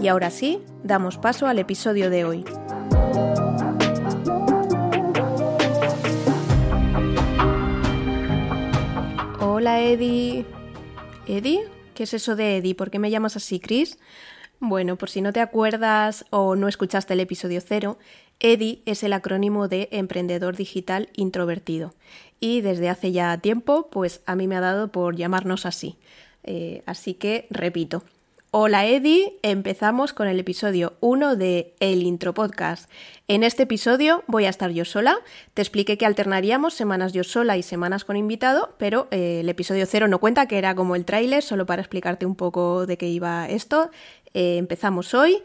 Y ahora sí, damos paso al episodio de hoy. Hola Eddie. ¿Eddie? ¿Qué es eso de Eddie? ¿Por qué me llamas así, Chris? Bueno, por si no te acuerdas o no escuchaste el episodio cero, EDI es el acrónimo de Emprendedor Digital Introvertido. Y desde hace ya tiempo, pues a mí me ha dado por llamarnos así. Eh, así que repito. Hola Edi, empezamos con el episodio 1 de El Intro Podcast. En este episodio voy a estar yo sola. Te expliqué que alternaríamos semanas yo sola y semanas con invitado, pero eh, el episodio 0 no cuenta, que era como el tráiler, solo para explicarte un poco de qué iba esto. Eh, empezamos hoy.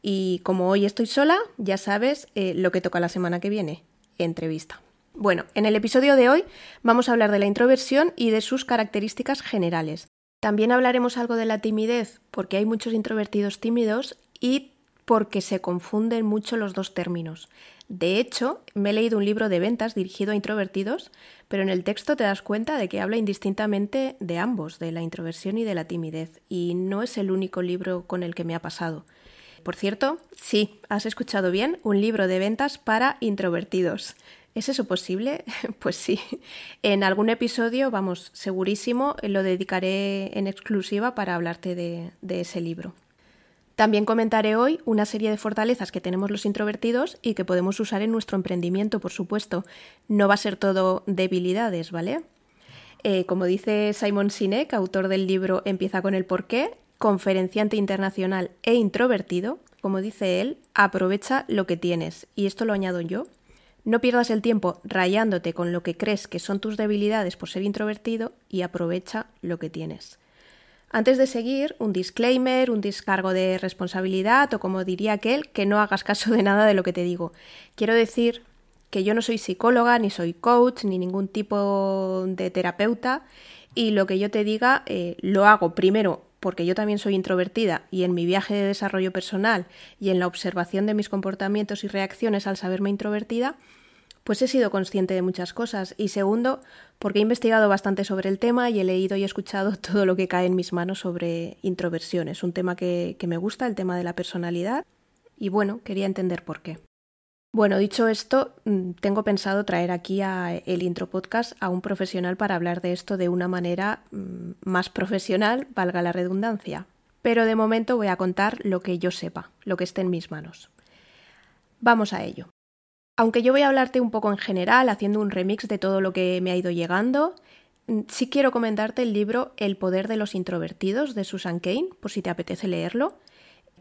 Y como hoy estoy sola, ya sabes eh, lo que toca la semana que viene, entrevista. Bueno, en el episodio de hoy vamos a hablar de la introversión y de sus características generales. También hablaremos algo de la timidez, porque hay muchos introvertidos tímidos y porque se confunden mucho los dos términos. De hecho, me he leído un libro de ventas dirigido a introvertidos, pero en el texto te das cuenta de que habla indistintamente de ambos, de la introversión y de la timidez, y no es el único libro con el que me ha pasado. Por cierto, sí, has escuchado bien, un libro de ventas para introvertidos. ¿Es eso posible? Pues sí. En algún episodio, vamos, segurísimo, lo dedicaré en exclusiva para hablarte de, ese libro. También comentaré hoy una serie de fortalezas que tenemos los introvertidos y que podemos usar en nuestro emprendimiento, por supuesto. No va a ser todo debilidades, ¿vale? Eh, como dice Simon Sinek, autor del libro Empieza con el porqué, conferenciante internacional e introvertido, como dice él, aprovecha lo que tienes. Y esto lo añado yo. No pierdas el tiempo rayándote con lo que crees que son tus debilidades por ser introvertido y aprovecha lo que tienes. Antes de seguir, un disclaimer, un descargo de responsabilidad o como diría aquel, que no hagas caso de nada de lo que te digo. Quiero decir que yo no soy psicóloga, ni soy coach, ni ningún tipo de terapeuta y lo que yo te diga eh, lo hago primero porque yo también soy introvertida y en mi viaje de desarrollo personal y en la observación de mis comportamientos y reacciones al saberme introvertida, pues he sido consciente de muchas cosas. Y segundo, porque he investigado bastante sobre el tema y he leído y escuchado todo lo que cae en mis manos sobre introversión. Es un tema que, que me gusta, el tema de la personalidad. Y bueno, quería entender por qué. Bueno, dicho esto, mm, tengo pensado traer aquí a el intro podcast a un profesional para hablar de esto de una manera mm, más profesional, valga la redundancia. Pero de momento voy a contar lo que yo sepa, lo que esté en mis manos. Vamos a ello. Aunque yo voy a hablarte un poco en general, haciendo un remix de todo lo que me ha ido llegando, mm, sí quiero comentarte el libro El poder de los introvertidos de Susan Kane, por si te apetece leerlo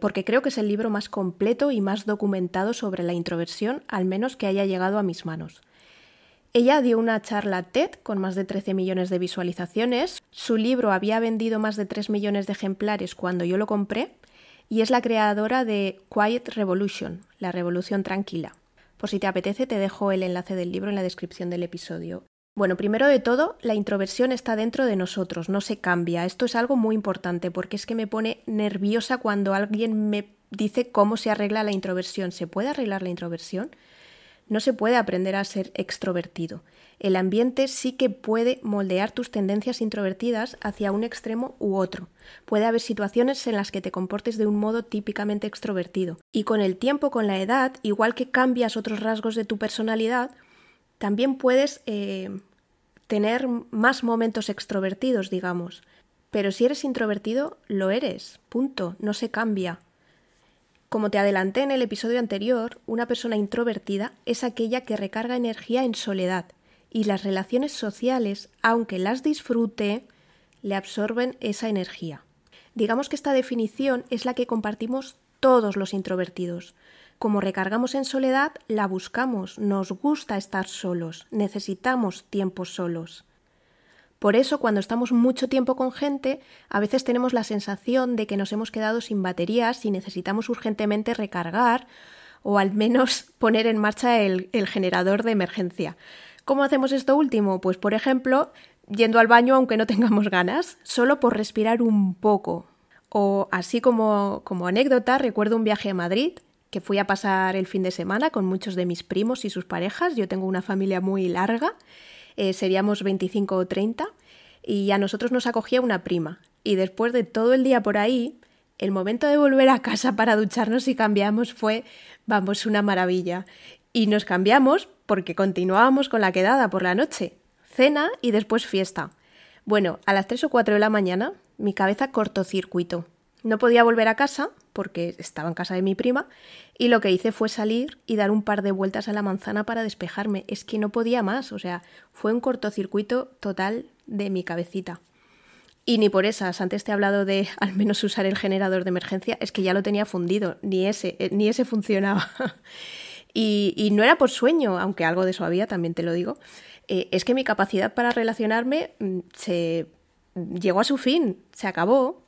porque creo que es el libro más completo y más documentado sobre la introversión, al menos que haya llegado a mis manos. Ella dio una charla TED con más de 13 millones de visualizaciones, su libro había vendido más de 3 millones de ejemplares cuando yo lo compré, y es la creadora de Quiet Revolution, la revolución tranquila. Por si te apetece, te dejo el enlace del libro en la descripción del episodio. Bueno, primero de todo, la introversión está dentro de nosotros, no se cambia. Esto es algo muy importante porque es que me pone nerviosa cuando alguien me dice cómo se arregla la introversión. ¿Se puede arreglar la introversión? No se puede aprender a ser extrovertido. El ambiente sí que puede moldear tus tendencias introvertidas hacia un extremo u otro. Puede haber situaciones en las que te comportes de un modo típicamente extrovertido. Y con el tiempo, con la edad, igual que cambias otros rasgos de tu personalidad, también puedes eh, tener más momentos extrovertidos, digamos. Pero si eres introvertido, lo eres. Punto. No se cambia. Como te adelanté en el episodio anterior, una persona introvertida es aquella que recarga energía en soledad y las relaciones sociales, aunque las disfrute, le absorben esa energía. Digamos que esta definición es la que compartimos todos los introvertidos. Como recargamos en soledad, la buscamos, nos gusta estar solos, necesitamos tiempos solos. Por eso, cuando estamos mucho tiempo con gente, a veces tenemos la sensación de que nos hemos quedado sin baterías y necesitamos urgentemente recargar o al menos poner en marcha el, el generador de emergencia. ¿Cómo hacemos esto último? Pues, por ejemplo, yendo al baño aunque no tengamos ganas, solo por respirar un poco. O así como, como anécdota, recuerdo un viaje a Madrid que fui a pasar el fin de semana con muchos de mis primos y sus parejas. Yo tengo una familia muy larga, eh, seríamos 25 o 30, y a nosotros nos acogía una prima. Y después de todo el día por ahí, el momento de volver a casa para ducharnos y cambiamos fue, vamos, una maravilla. Y nos cambiamos porque continuábamos con la quedada por la noche cena y después fiesta. Bueno, a las 3 o 4 de la mañana mi cabeza cortocircuito. No podía volver a casa porque estaba en casa de mi prima y lo que hice fue salir y dar un par de vueltas a la manzana para despejarme. Es que no podía más, o sea, fue un cortocircuito total de mi cabecita. Y ni por esas, antes te he hablado de al menos usar el generador de emergencia, es que ya lo tenía fundido, ni ese, eh, ni ese funcionaba. y, no era por sueño, aunque algo de eso había, también te lo digo. Eh, es que mi capacidad para relacionarme mm, se llegó a su fin, se acabó.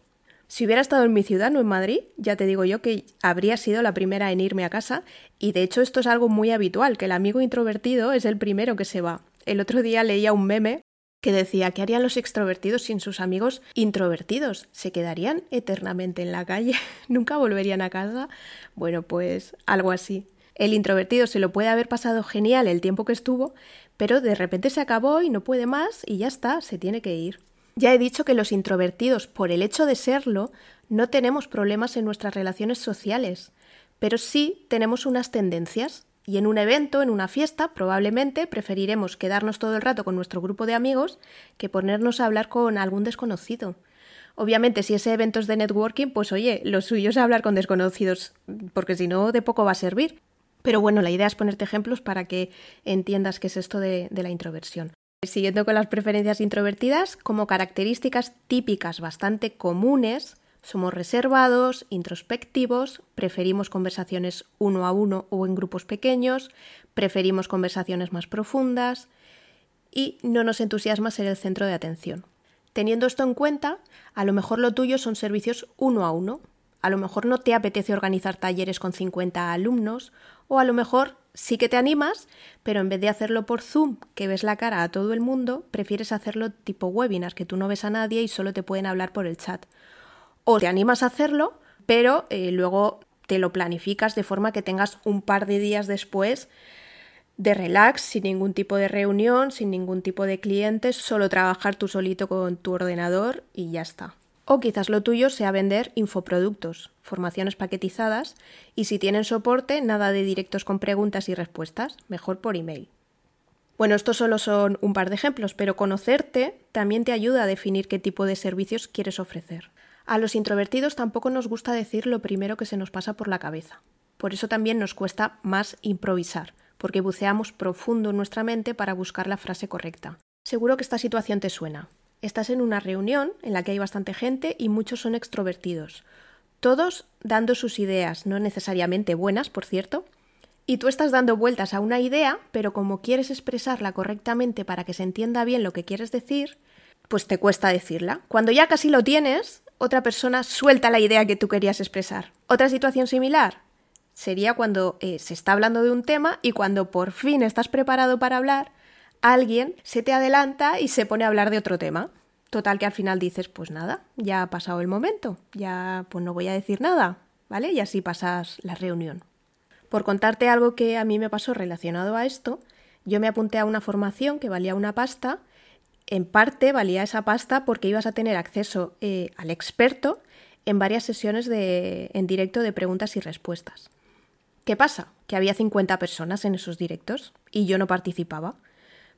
Si hubiera estado en mi ciudad, no en Madrid, ya te digo yo que habría sido la primera en irme a casa, y de hecho esto es algo muy habitual, que el amigo introvertido es el primero que se va. El otro día leía un meme que decía ¿qué harían los extrovertidos sin sus amigos introvertidos? ¿Se quedarían eternamente en la calle? ¿Nunca volverían a casa? Bueno, pues algo así. El introvertido se lo puede haber pasado genial el tiempo que estuvo, pero de repente se acabó y no puede más y ya está, se tiene que ir. Ya he dicho que los introvertidos, por el hecho de serlo, no tenemos problemas en nuestras relaciones sociales, pero sí tenemos unas tendencias. Y en un evento, en una fiesta, probablemente preferiremos quedarnos todo el rato con nuestro grupo de amigos que ponernos a hablar con algún desconocido. Obviamente, si ese evento es de networking, pues oye, lo suyo es hablar con desconocidos, porque si no, de poco va a servir. Pero bueno, la idea es ponerte ejemplos para que entiendas qué es esto de, la introversión. Siguiendo con las preferencias introvertidas, como características típicas bastante comunes, somos reservados, introspectivos, preferimos conversaciones uno a uno o en grupos pequeños, preferimos conversaciones más profundas y no nos entusiasma ser el centro de atención. Teniendo esto en cuenta, a lo mejor lo tuyo son servicios uno a uno. A lo mejor no te apetece organizar talleres con 50 alumnos o a lo mejor sí que te animas, pero en vez de hacerlo por Zoom, que ves la cara a todo el mundo, prefieres hacerlo tipo webinar, que tú no ves a nadie y solo te pueden hablar por el chat. O te animas a hacerlo, pero eh, luego te lo planificas de forma que tengas un par de días después de relax, sin ningún tipo de reunión, sin ningún tipo de clientes, solo trabajar tú solito con tu ordenador y ya está. O quizás lo tuyo sea vender infoproductos, formaciones paquetizadas, y si tienen soporte, nada de directos con preguntas y respuestas, mejor por email. Bueno, estos solo son un par de ejemplos, pero conocerte también te ayuda a definir qué tipo de servicios quieres ofrecer. A los introvertidos tampoco nos gusta decir lo primero que se nos pasa por la cabeza. Por eso también nos cuesta más improvisar, porque buceamos profundo en nuestra mente para buscar la frase correcta. Seguro que esta situación te suena. Estás en una reunión en la que hay bastante gente y muchos son extrovertidos, todos dando sus ideas, no necesariamente buenas, por cierto, y tú estás dando vueltas a una idea, pero como quieres expresarla correctamente para que se entienda bien lo que quieres decir, pues te cuesta decirla. Cuando ya casi lo tienes, otra persona suelta la idea que tú querías expresar. Otra situación similar sería cuando eh, se está hablando de un tema y cuando por fin estás preparado para hablar, alguien se te adelanta y se pone a hablar de otro tema. Total que al final dices, pues nada, ya ha pasado el momento, ya pues no voy a decir nada, ¿vale? Y así pasas la reunión. Por contarte algo que a mí me pasó relacionado a esto, yo me apunté a una formación que valía una pasta. En parte valía esa pasta porque ibas a tener acceso eh, al experto en varias sesiones de, en directo de preguntas y respuestas. ¿Qué pasa? Que había 50 personas en esos directos y yo no participaba.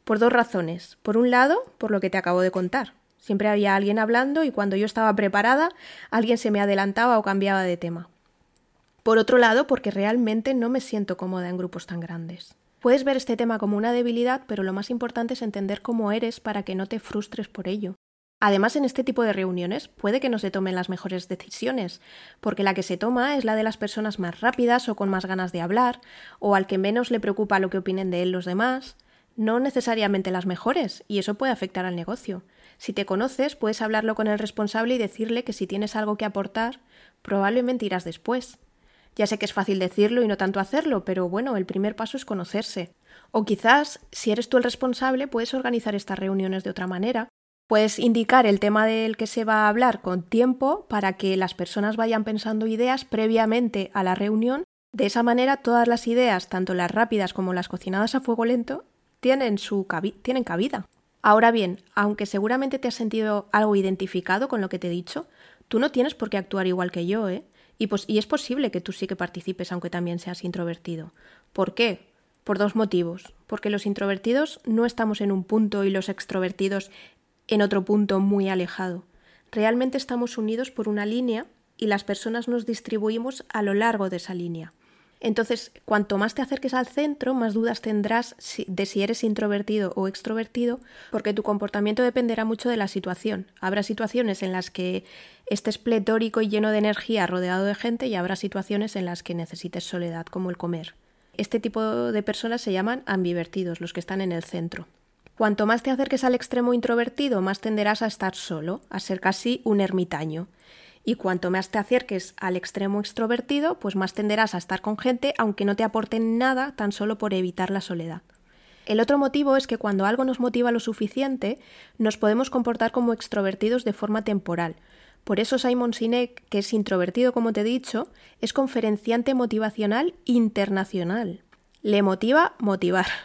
Por dos razones. Por un lado, por lo que te acabo de contar. Siempre había alguien hablando y cuando yo estaba preparada, alguien se me adelantaba o cambiaba de tema. Por otro lado, porque realmente no me siento cómoda en grupos tan grandes. Puedes ver este tema como una debilidad, pero lo más importante es entender cómo eres para que no te frustres por ello. Además, en este tipo de reuniones puede que no se tomen las mejores decisiones, porque la que se toma es la de las personas más rápidas o con más ganas de hablar, o al que menos le preocupa lo que opinen de él los demás, no necesariamente las mejores, y eso puede afectar al negocio. Si te conoces, puedes hablarlo con el responsable y decirle que si tienes algo que aportar, probablemente irás después. Ya sé que es fácil decirlo y no tanto hacerlo, pero bueno, el primer paso es conocerse. O quizás, si eres tú el responsable, puedes organizar estas reuniones de otra manera. Puedes indicar el tema del que se va a hablar con tiempo para que las personas vayan pensando ideas previamente a la reunión. De esa manera, todas las ideas, tanto las rápidas como las cocinadas a fuego lento, tienen, su tienen cabida. Ahora bien, aunque seguramente te has sentido algo identificado con lo que te he dicho, tú no tienes por qué actuar igual que yo, ¿eh? Y, pues, y es posible que tú sí que participes aunque también seas introvertido. ¿Por qué? Por dos motivos. Porque los introvertidos no estamos en un punto y los extrovertidos en otro punto muy alejado. Realmente estamos unidos por una línea y las personas nos distribuimos a lo largo de esa línea. Entonces, cuanto más te acerques al centro, más dudas tendrás de si eres introvertido o extrovertido, porque tu comportamiento dependerá mucho de la situación. Habrá situaciones en las que estés pletórico y lleno de energía rodeado de gente y habrá situaciones en las que necesites soledad, como el comer. Este tipo de personas se llaman ambivertidos, los que están en el centro. Cuanto más te acerques al extremo introvertido, más tenderás a estar solo, a ser casi un ermitaño y cuanto más te acerques al extremo extrovertido, pues más tenderás a estar con gente aunque no te aporten nada tan solo por evitar la soledad. El otro motivo es que cuando algo nos motiva lo suficiente, nos podemos comportar como extrovertidos de forma temporal. Por eso Simon Sinek, que es introvertido como te he dicho, es conferenciante motivacional internacional. Le motiva motivar.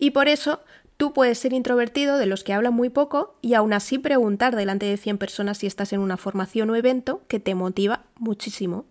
Y por eso Tú puedes ser introvertido de los que hablan muy poco y aún así preguntar delante de 100 personas si estás en una formación o evento que te motiva muchísimo.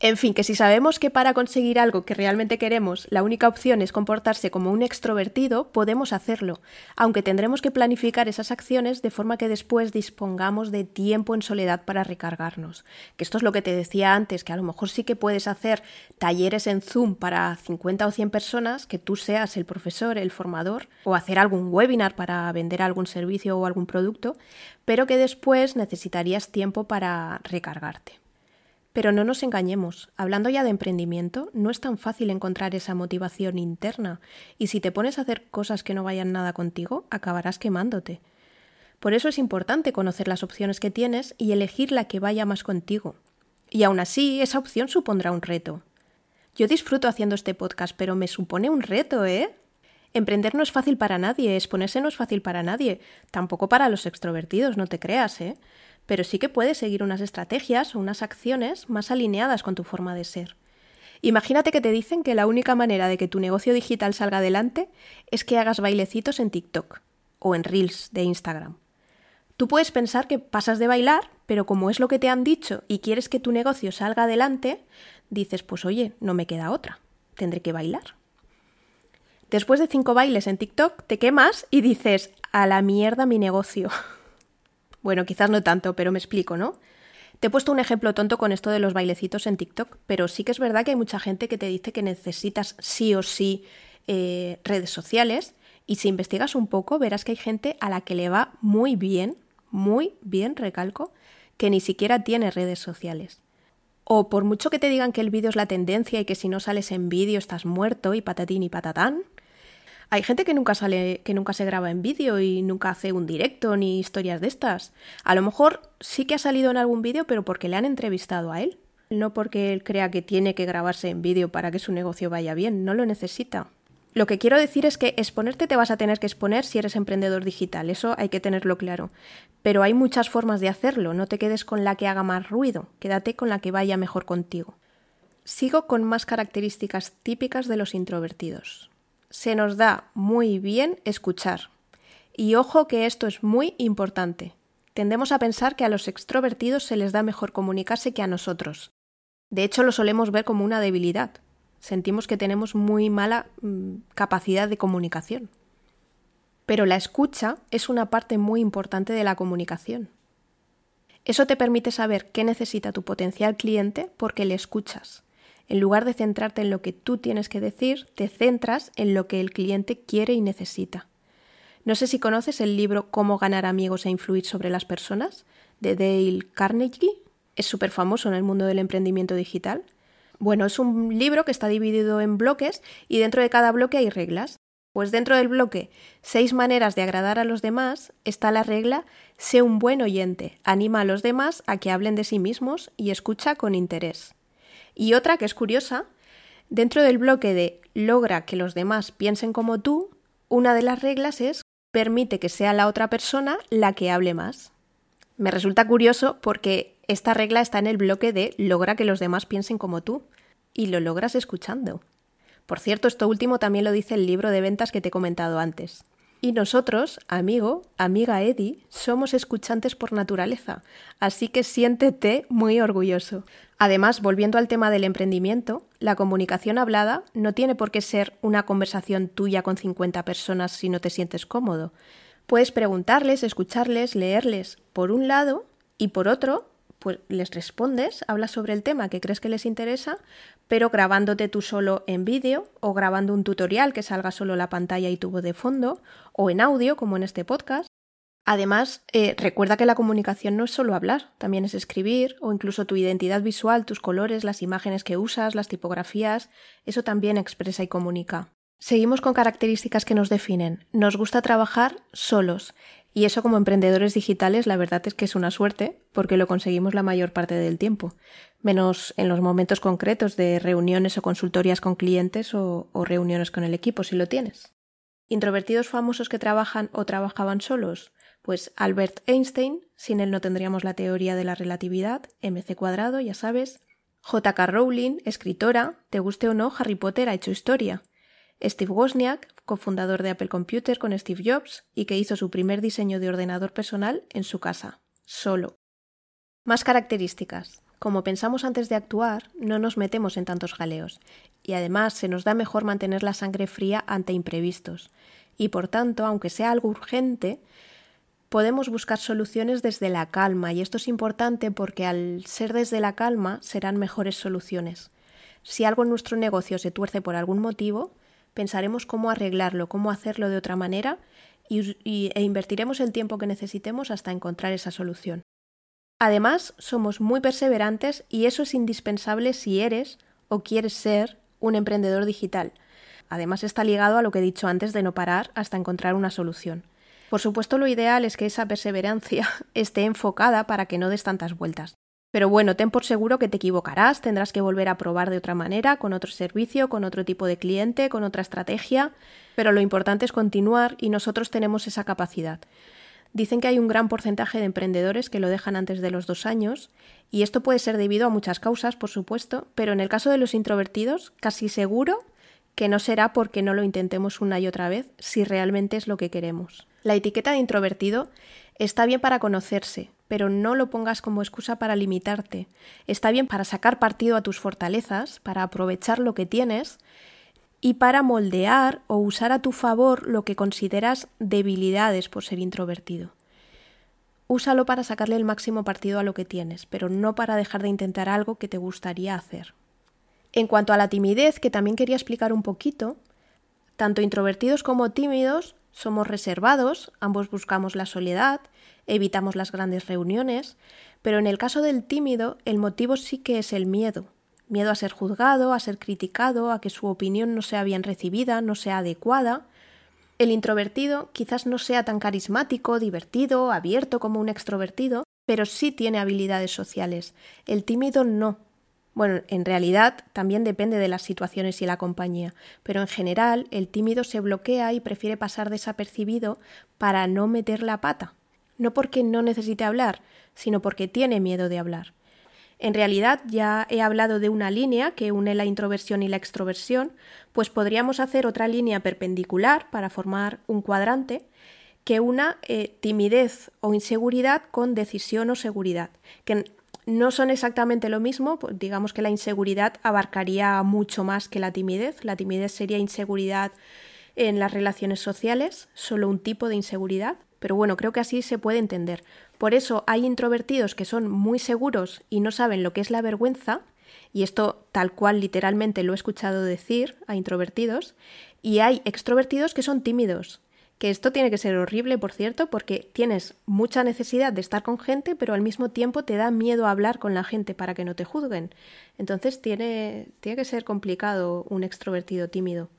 En fin, que si sabemos que para conseguir algo que realmente queremos la única opción es comportarse como un extrovertido, podemos hacerlo, aunque tendremos que planificar esas acciones de forma que después dispongamos de tiempo en soledad para recargarnos. Que esto es lo que te decía antes, que a lo mejor sí que puedes hacer talleres en Zoom para 50 o 100 personas, que tú seas el profesor, el formador, o hacer algún webinar para vender algún servicio o algún producto, pero que después necesitarías tiempo para recargarte. Pero no nos engañemos, hablando ya de emprendimiento, no es tan fácil encontrar esa motivación interna, y si te pones a hacer cosas que no vayan nada contigo, acabarás quemándote. Por eso es importante conocer las opciones que tienes y elegir la que vaya más contigo. Y aún así, esa opción supondrá un reto. Yo disfruto haciendo este podcast, pero me supone un reto, ¿eh? Emprender no es fácil para nadie, exponerse no es fácil para nadie, tampoco para los extrovertidos, no te creas, ¿eh? Pero sí que puedes seguir unas estrategias o unas acciones más alineadas con tu forma de ser. Imagínate que te dicen que la única manera de que tu negocio digital salga adelante es que hagas bailecitos en TikTok o en Reels de Instagram. Tú puedes pensar que pasas de bailar, pero como es lo que te han dicho y quieres que tu negocio salga adelante, dices, pues oye, no me queda otra, tendré que bailar. Después de cinco bailes en TikTok, te quemas y dices, a la mierda mi negocio. Bueno, quizás no tanto, pero me explico, ¿no? Te he puesto un ejemplo tonto con esto de los bailecitos en TikTok, pero sí que es verdad que hay mucha gente que te dice que necesitas sí o sí eh, redes sociales y si investigas un poco verás que hay gente a la que le va muy bien, muy bien, recalco, que ni siquiera tiene redes sociales. O por mucho que te digan que el vídeo es la tendencia y que si no sales en vídeo estás muerto y patatín y patatán, hay gente que nunca sale, que nunca se graba en vídeo y nunca hace un directo ni historias de estas. A lo mejor sí que ha salido en algún vídeo, pero porque le han entrevistado a él. No porque él crea que tiene que grabarse en vídeo para que su negocio vaya bien, no lo necesita. Lo que quiero decir es que exponerte te vas a tener que exponer si eres emprendedor digital, eso hay que tenerlo claro. Pero hay muchas formas de hacerlo, no te quedes con la que haga más ruido, quédate con la que vaya mejor contigo. Sigo con más características típicas de los introvertidos se nos da muy bien escuchar. Y ojo que esto es muy importante. Tendemos a pensar que a los extrovertidos se les da mejor comunicarse que a nosotros. De hecho, lo solemos ver como una debilidad. Sentimos que tenemos muy mala mm, capacidad de comunicación. Pero la escucha es una parte muy importante de la comunicación. Eso te permite saber qué necesita tu potencial cliente porque le escuchas. En lugar de centrarte en lo que tú tienes que decir, te centras en lo que el cliente quiere y necesita. No sé si conoces el libro Cómo ganar amigos e influir sobre las personas de Dale Carnegie. Es súper famoso en el mundo del emprendimiento digital. Bueno, es un libro que está dividido en bloques y dentro de cada bloque hay reglas. Pues dentro del bloque seis maneras de agradar a los demás está la regla sé un buen oyente, anima a los demás a que hablen de sí mismos y escucha con interés. Y otra que es curiosa, dentro del bloque de logra que los demás piensen como tú, una de las reglas es permite que sea la otra persona la que hable más. Me resulta curioso porque esta regla está en el bloque de logra que los demás piensen como tú y lo logras escuchando. Por cierto, esto último también lo dice el libro de ventas que te he comentado antes. Y nosotros, amigo, amiga Eddie, somos escuchantes por naturaleza, así que siéntete muy orgulloso. Además, volviendo al tema del emprendimiento, la comunicación hablada no tiene por qué ser una conversación tuya con 50 personas si no te sientes cómodo. Puedes preguntarles, escucharles, leerles, por un lado, y por otro, pues les respondes, hablas sobre el tema que crees que les interesa, pero grabándote tú solo en vídeo o grabando un tutorial que salga solo la pantalla y tu voz de fondo o en audio como en este podcast. Además, eh, recuerda que la comunicación no es solo hablar, también es escribir o incluso tu identidad visual, tus colores, las imágenes que usas, las tipografías, eso también expresa y comunica. Seguimos con características que nos definen. Nos gusta trabajar solos y eso como emprendedores digitales la verdad es que es una suerte porque lo conseguimos la mayor parte del tiempo, menos en los momentos concretos de reuniones o consultorías con clientes o, o reuniones con el equipo si lo tienes. Introvertidos famosos que trabajan o trabajaban solos, pues Albert Einstein, sin él no tendríamos la teoría de la relatividad, mc cuadrado, ya sabes, J.K. Rowling, escritora, te guste o no, Harry Potter ha hecho historia. Steve Wozniak, cofundador de Apple Computer con Steve Jobs y que hizo su primer diseño de ordenador personal en su casa, solo. Más características. Como pensamos antes de actuar, no nos metemos en tantos jaleos, y además se nos da mejor mantener la sangre fría ante imprevistos, y por tanto, aunque sea algo urgente, podemos buscar soluciones desde la calma, y esto es importante porque al ser desde la calma serán mejores soluciones. Si algo en nuestro negocio se tuerce por algún motivo, pensaremos cómo arreglarlo, cómo hacerlo de otra manera y, e invertiremos el tiempo que necesitemos hasta encontrar esa solución. Además, somos muy perseverantes y eso es indispensable si eres o quieres ser un emprendedor digital. Además, está ligado a lo que he dicho antes de no parar hasta encontrar una solución. Por supuesto, lo ideal es que esa perseverancia esté enfocada para que no des tantas vueltas. Pero bueno, ten por seguro que te equivocarás, tendrás que volver a probar de otra manera, con otro servicio, con otro tipo de cliente, con otra estrategia, pero lo importante es continuar y nosotros tenemos esa capacidad. Dicen que hay un gran porcentaje de emprendedores que lo dejan antes de los dos años, y esto puede ser debido a muchas causas, por supuesto, pero en el caso de los introvertidos, casi seguro que no será porque no lo intentemos una y otra vez, si realmente es lo que queremos. La etiqueta de introvertido está bien para conocerse, pero no lo pongas como excusa para limitarte. Está bien para sacar partido a tus fortalezas, para aprovechar lo que tienes y para moldear o usar a tu favor lo que consideras debilidades por ser introvertido. Úsalo para sacarle el máximo partido a lo que tienes, pero no para dejar de intentar algo que te gustaría hacer. En cuanto a la timidez, que también quería explicar un poquito, tanto introvertidos como tímidos somos reservados, ambos buscamos la soledad, evitamos las grandes reuniones, pero en el caso del tímido el motivo sí que es el miedo. Miedo a ser juzgado, a ser criticado, a que su opinión no sea bien recibida, no sea adecuada. El introvertido quizás no sea tan carismático, divertido, abierto como un extrovertido, pero sí tiene habilidades sociales. El tímido no. Bueno, en realidad también depende de las situaciones y la compañía, pero en general el tímido se bloquea y prefiere pasar desapercibido para no meter la pata no porque no necesite hablar, sino porque tiene miedo de hablar. En realidad ya he hablado de una línea que une la introversión y la extroversión, pues podríamos hacer otra línea perpendicular para formar un cuadrante que una eh, timidez o inseguridad con decisión o seguridad, no son exactamente lo mismo, pues digamos que la inseguridad abarcaría mucho más que la timidez, la timidez sería inseguridad en las relaciones sociales, solo un tipo de inseguridad, pero bueno, creo que así se puede entender. Por eso hay introvertidos que son muy seguros y no saben lo que es la vergüenza, y esto tal cual literalmente lo he escuchado decir a introvertidos, y hay extrovertidos que son tímidos, que esto tiene que ser horrible, por cierto, porque tienes mucha necesidad de estar con gente, pero al mismo tiempo te da miedo hablar con la gente para que no te juzguen. Entonces tiene, tiene que ser complicado un extrovertido tímido.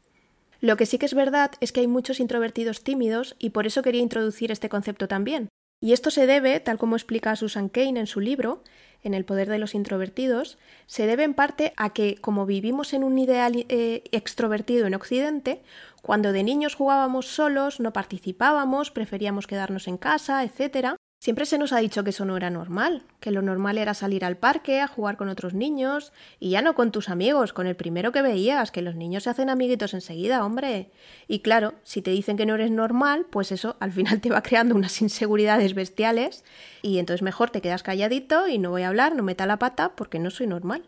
Lo que sí que es verdad es que hay muchos introvertidos tímidos y por eso quería introducir este concepto también. Y esto se debe, tal como explica Susan Kane en su libro, en El poder de los introvertidos, se debe en parte a que, como vivimos en un ideal eh, extrovertido en Occidente, cuando de niños jugábamos solos, no participábamos, preferíamos quedarnos en casa, etc., Siempre se nos ha dicho que eso no era normal, que lo normal era salir al parque a jugar con otros niños, y ya no con tus amigos, con el primero que veías, que los niños se hacen amiguitos enseguida, hombre. Y claro, si te dicen que no eres normal, pues eso al final te va creando unas inseguridades bestiales, y entonces mejor te quedas calladito y no voy a hablar, no meta la pata, porque no soy normal.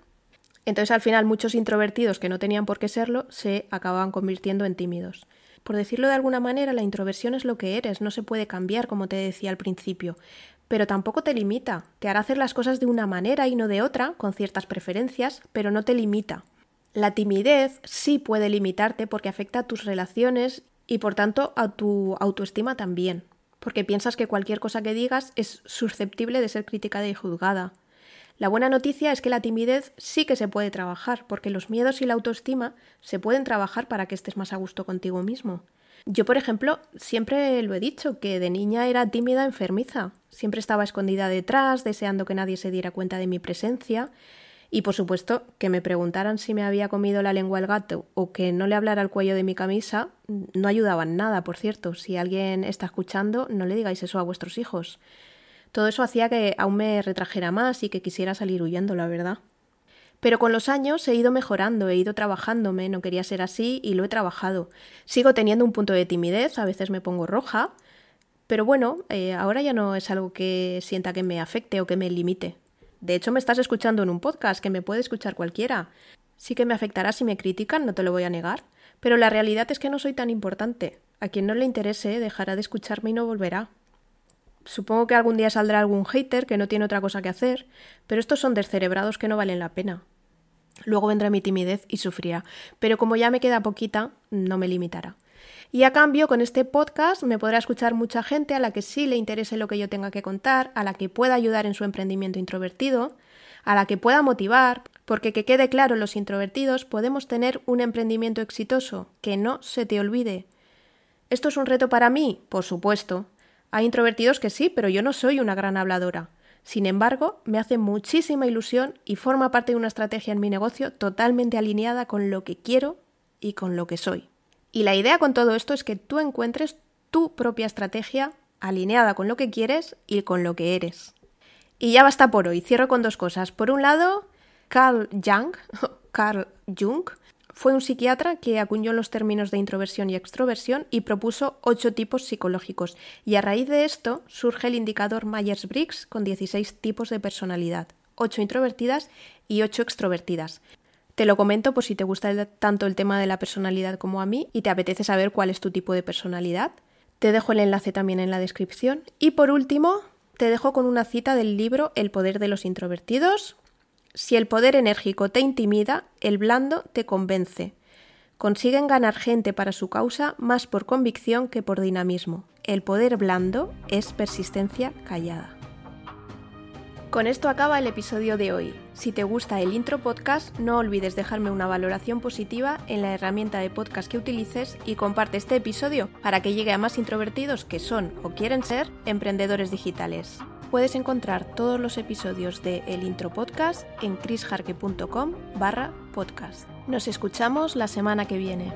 Entonces al final muchos introvertidos que no tenían por qué serlo se acababan convirtiendo en tímidos. Por decirlo de alguna manera, la introversión es lo que eres, no se puede cambiar, como te decía al principio, pero tampoco te limita, te hará hacer las cosas de una manera y no de otra, con ciertas preferencias, pero no te limita. La timidez sí puede limitarte porque afecta a tus relaciones y por tanto a tu autoestima también, porque piensas que cualquier cosa que digas es susceptible de ser criticada y juzgada. La buena noticia es que la timidez sí que se puede trabajar, porque los miedos y la autoestima se pueden trabajar para que estés más a gusto contigo mismo. Yo, por ejemplo, siempre lo he dicho, que de niña era tímida enfermiza. Siempre estaba escondida detrás, deseando que nadie se diera cuenta de mi presencia. Y por supuesto, que me preguntaran si me había comido la lengua el gato o que no le hablara al cuello de mi camisa, no ayudaban nada, por cierto. Si alguien está escuchando, no le digáis eso a vuestros hijos. Todo eso hacía que aún me retrajera más y que quisiera salir huyendo, la verdad. Pero con los años he ido mejorando, he ido trabajándome, no quería ser así y lo he trabajado. Sigo teniendo un punto de timidez, a veces me pongo roja, pero bueno, eh, ahora ya no es algo que sienta que me afecte o que me limite. De hecho, me estás escuchando en un podcast que me puede escuchar cualquiera. Sí que me afectará si me critican, no te lo voy a negar, pero la realidad es que no soy tan importante. A quien no le interese dejará de escucharme y no volverá. Supongo que algún día saldrá algún hater que no tiene otra cosa que hacer, pero estos son descerebrados que no valen la pena. Luego vendrá mi timidez y sufrirá, pero como ya me queda poquita, no me limitará. Y a cambio, con este podcast me podrá escuchar mucha gente a la que sí le interese lo que yo tenga que contar, a la que pueda ayudar en su emprendimiento introvertido, a la que pueda motivar, porque que quede claro, los introvertidos podemos tener un emprendimiento exitoso, que no se te olvide. ¿Esto es un reto para mí? Por supuesto. Hay introvertidos que sí, pero yo no soy una gran habladora. Sin embargo, me hace muchísima ilusión y forma parte de una estrategia en mi negocio totalmente alineada con lo que quiero y con lo que soy. Y la idea con todo esto es que tú encuentres tu propia estrategia alineada con lo que quieres y con lo que eres. Y ya basta por hoy. Cierro con dos cosas. Por un lado, Carl Jung, Carl Jung fue un psiquiatra que acuñó los términos de introversión y extroversión y propuso ocho tipos psicológicos. Y a raíz de esto surge el indicador Myers-Briggs con 16 tipos de personalidad, ocho introvertidas y ocho extrovertidas. Te lo comento por si te gusta tanto el tema de la personalidad como a mí y te apetece saber cuál es tu tipo de personalidad. Te dejo el enlace también en la descripción. Y por último, te dejo con una cita del libro El poder de los introvertidos, si el poder enérgico te intimida, el blando te convence. Consiguen ganar gente para su causa más por convicción que por dinamismo. El poder blando es persistencia callada. Con esto acaba el episodio de hoy. Si te gusta el intro podcast, no olvides dejarme una valoración positiva en la herramienta de podcast que utilices y comparte este episodio para que llegue a más introvertidos que son o quieren ser emprendedores digitales. Puedes encontrar todos los episodios de El Intro Podcast en chrisjarque.com barra podcast. Nos escuchamos la semana que viene.